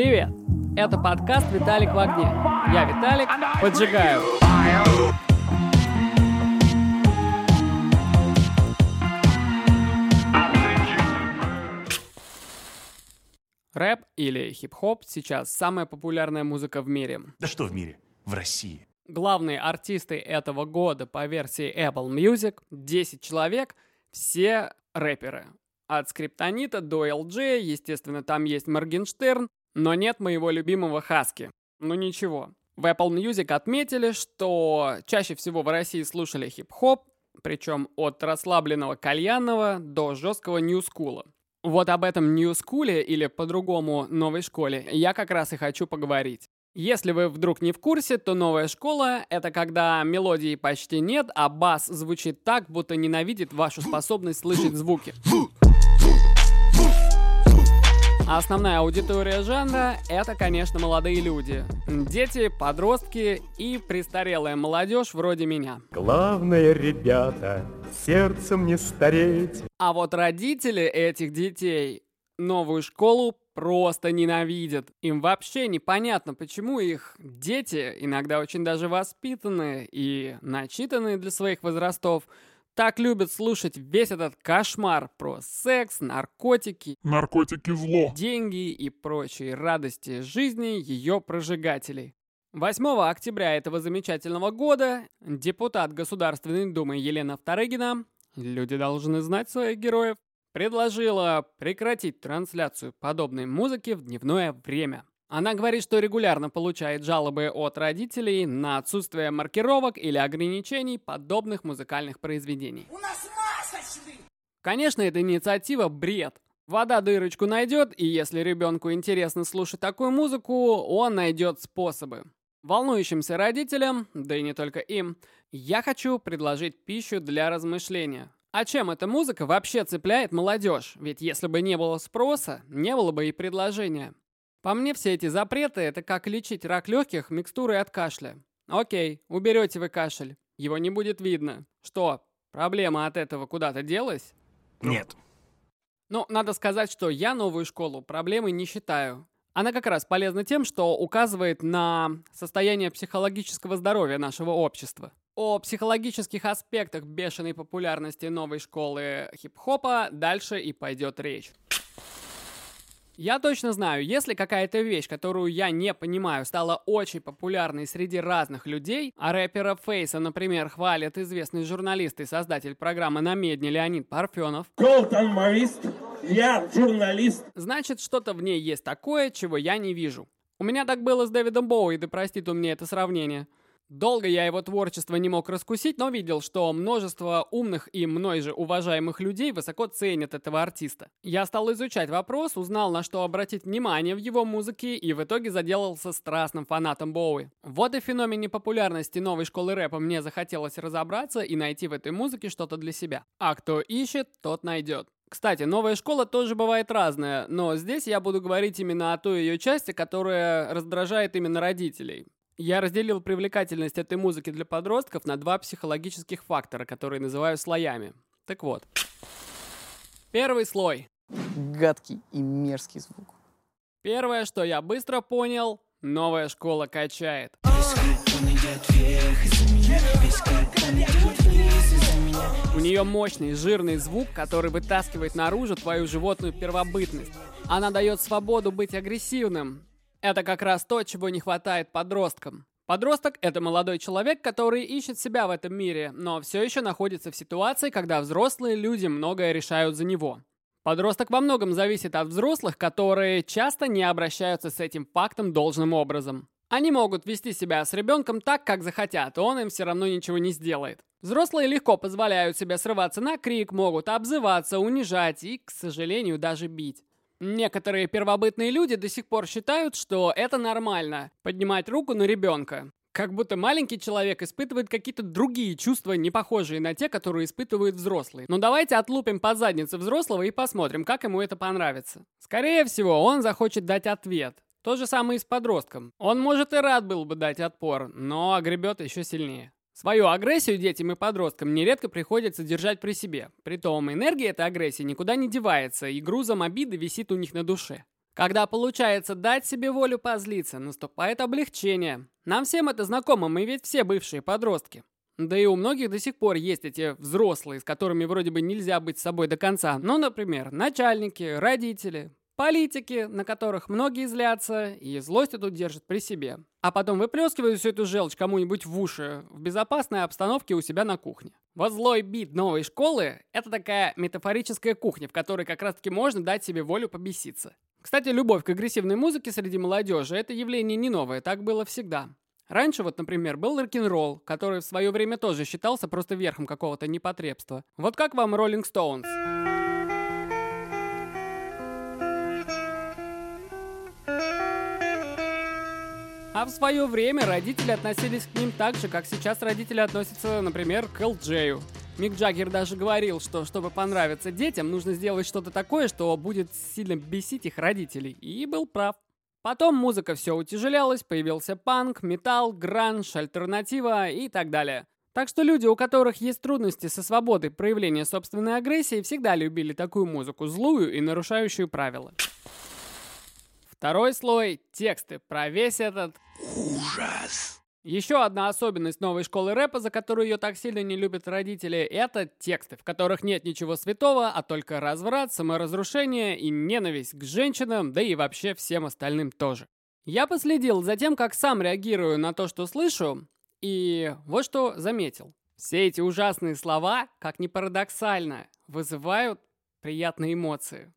Привет! Это подкаст «Виталик в огне». Я Виталик, поджигаю. Рэп или хип-хоп сейчас самая популярная музыка в мире. Да что в мире? В России. Главные артисты этого года по версии Apple Music, 10 человек, все рэперы. От Скриптонита до LG, естественно, там есть Моргенштерн, но нет моего любимого Хаски. Ну ничего. В Apple Music отметили, что чаще всего в России слушали хип-хоп, причем от расслабленного кальянного до жесткого нью-скула. Вот об этом нью-скуле или по-другому новой школе я как раз и хочу поговорить. Если вы вдруг не в курсе, то новая школа — это когда мелодии почти нет, а бас звучит так, будто ненавидит вашу способность слышать звуки. Основная аудитория жанра — это, конечно, молодые люди. Дети, подростки и престарелая молодежь вроде меня. Главное, ребята, сердцем не стареть. А вот родители этих детей новую школу просто ненавидят. Им вообще непонятно, почему их дети, иногда очень даже воспитанные и начитанные для своих возрастов, так любят слушать весь этот кошмар про секс, наркотики, Наркотики зло. деньги и прочие радости жизни ее прожигателей. 8 октября этого замечательного года депутат Государственной Думы Елена Вторыгина, люди должны знать своих героев, предложила прекратить трансляцию подобной музыки в дневное время. Она говорит, что регулярно получает жалобы от родителей на отсутствие маркировок или ограничений подобных музыкальных произведений. У нас масочный! Конечно, эта инициатива бред. Вода дырочку найдет, и если ребенку интересно слушать такую музыку, он найдет способы. Волнующимся родителям, да и не только им, я хочу предложить пищу для размышления. А чем эта музыка вообще цепляет молодежь? Ведь если бы не было спроса, не было бы и предложения. По мне, все эти запреты — это как лечить рак легких микстурой от кашля. Окей, уберете вы кашель, его не будет видно. Что, проблема от этого куда-то делась? Нет. Ну, надо сказать, что я новую школу проблемой не считаю. Она как раз полезна тем, что указывает на состояние психологического здоровья нашего общества. О психологических аспектах бешеной популярности новой школы хип-хопа дальше и пойдет речь. Я точно знаю, если какая-то вещь, которую я не понимаю, стала очень популярной среди разных людей, а рэпера Фейса, например, хвалит известный журналист и создатель программы «На медне» Леонид Парфенов, Колтон-морист, я журналист. значит, что-то в ней есть такое, чего я не вижу. У меня так было с Дэвидом Боуи, да простит он мне это сравнение. Долго я его творчество не мог раскусить, но видел, что множество умных и мной же уважаемых людей высоко ценят этого артиста. Я стал изучать вопрос, узнал, на что обратить внимание в его музыке и в итоге заделался страстным фанатом Боуи. Вот и в феномене популярности новой школы рэпа мне захотелось разобраться и найти в этой музыке что-то для себя. А кто ищет, тот найдет. Кстати, новая школа тоже бывает разная, но здесь я буду говорить именно о той ее части, которая раздражает именно родителей. Я разделил привлекательность этой музыки для подростков на два психологических фактора, которые называю слоями. Так вот. Первый слой. гадкий и мерзкий звук. Первое, что я быстро понял, новая школа качает. У нее мощный, жирный звук, который вытаскивает наружу твою животную первобытность. Она дает свободу быть агрессивным. Это как раз то, чего не хватает подросткам. Подросток — это молодой человек, который ищет себя в этом мире, но все еще находится в ситуации, когда взрослые люди многое решают за него. Подросток во многом зависит от взрослых, которые часто не обращаются с этим фактом должным образом. Они могут вести себя с ребенком так, как захотят, он им все равно ничего не сделает. Взрослые легко позволяют себе срываться на крик, могут обзываться, унижать и, к сожалению, даже бить. Некоторые первобытные люди до сих пор считают, что это нормально – поднимать руку на ребенка. Как будто маленький человек испытывает какие-то другие чувства, не похожие на те, которые испытывают взрослые. Но давайте отлупим по заднице взрослого и посмотрим, как ему это понравится. Скорее всего, он захочет дать ответ. То же самое и с подростком. Он, может, и рад был бы дать отпор, но огребет еще сильнее. Свою агрессию детям и подросткам нередко приходится держать при себе. Притом энергия этой агрессии никуда не девается, и грузом обиды висит у них на душе. Когда получается дать себе волю позлиться, наступает облегчение. Нам всем это знакомо, мы ведь все бывшие подростки. Да и у многих до сих пор есть эти взрослые, с которыми вроде бы нельзя быть собой до конца. Ну, например, начальники, родители, политики, на которых многие злятся и злость тут держат при себе. А потом выплескивают всю эту желчь кому-нибудь в уши в безопасной обстановке у себя на кухне. Вот злой бит новой школы — это такая метафорическая кухня, в которой как раз-таки можно дать себе волю побеситься. Кстати, любовь к агрессивной музыке среди молодежи — это явление не новое, так было всегда. Раньше вот, например, был рок-н-ролл, который в свое время тоже считался просто верхом какого-то непотребства. Вот как вам Rolling Stones? А в свое время родители относились к ним так же, как сейчас родители относятся, например, к Элджею. Мик Джаггер даже говорил, что чтобы понравиться детям, нужно сделать что-то такое, что будет сильно бесить их родителей. И был прав. Потом музыка все утяжелялась, появился панк, металл, гранж, альтернатива и так далее. Так что люди, у которых есть трудности со свободой проявления собственной агрессии, всегда любили такую музыку, злую и нарушающую правила. Второй слой — тексты про весь этот... Ужас! Еще одна особенность новой школы рэпа, за которую ее так сильно не любят родители, это тексты, в которых нет ничего святого, а только разврат, саморазрушение и ненависть к женщинам, да и вообще всем остальным тоже. Я последил за тем, как сам реагирую на то, что слышу, и вот что заметил. Все эти ужасные слова, как ни парадоксально, вызывают приятные эмоции.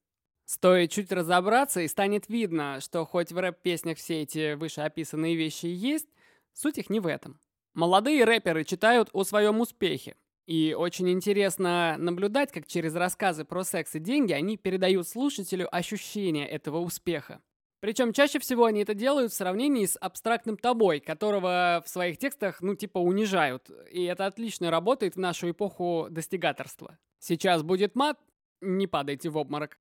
Стоит чуть разобраться, и станет видно, что хоть в рэп-песнях все эти вышеописанные вещи есть, Суть их не в этом. Молодые рэперы читают о своем успехе. И очень интересно наблюдать, как через рассказы про секс и деньги они передают слушателю ощущение этого успеха. Причем чаще всего они это делают в сравнении с абстрактным тобой, которого в своих текстах, ну, типа, унижают. И это отлично работает в нашу эпоху достигаторства. Сейчас будет мат, не падайте в обморок.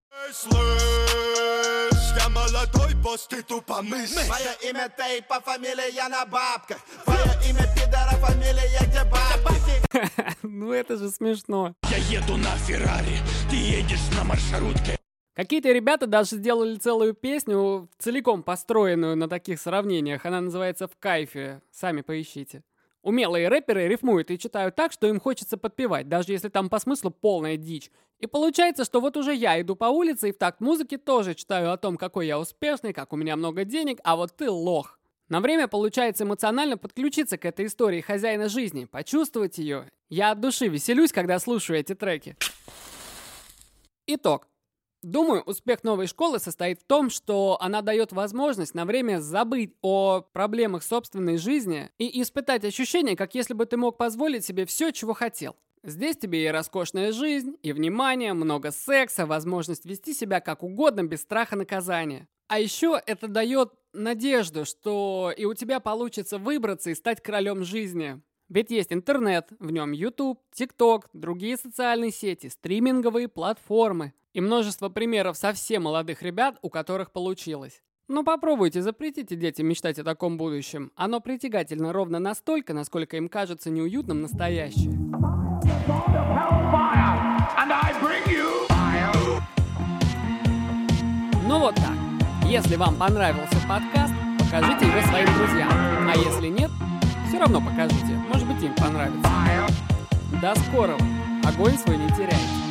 Я молодой босс, ты тупо мысль Мое имя Тейп, а фамилия на бабках Твое имя пидора, фамилия где бабки Ну это же смешно Я еду на Феррари, ты едешь на маршрутке Какие-то ребята даже сделали целую песню, целиком построенную на таких сравнениях. Она называется «В кайфе». Сами поищите. Умелые рэперы рифмуют и читают так, что им хочется подпевать, даже если там по смыслу полная дичь. И получается, что вот уже я иду по улице и в такт музыки тоже читаю о том, какой я успешный, как у меня много денег, а вот ты лох. На время получается эмоционально подключиться к этой истории хозяина жизни, почувствовать ее. Я от души веселюсь, когда слушаю эти треки. Итог. Думаю, успех новой школы состоит в том, что она дает возможность на время забыть о проблемах собственной жизни и испытать ощущение, как если бы ты мог позволить себе все, чего хотел. Здесь тебе и роскошная жизнь, и внимание, много секса, возможность вести себя как угодно без страха наказания. А еще это дает надежду, что и у тебя получится выбраться и стать королем жизни. Ведь есть интернет, в нем YouTube, TikTok, другие социальные сети, стриминговые платформы и множество примеров совсем молодых ребят, у которых получилось. Ну попробуйте, запретите детям мечтать о таком будущем. Оно притягательно ровно настолько, насколько им кажется неуютным настоящее. Ну вот так. Если вам понравился подкаст, покажите его своим друзьям. А если нет, все равно покажите. Может быть, им понравится. До скорого. Огонь свой не теряйте.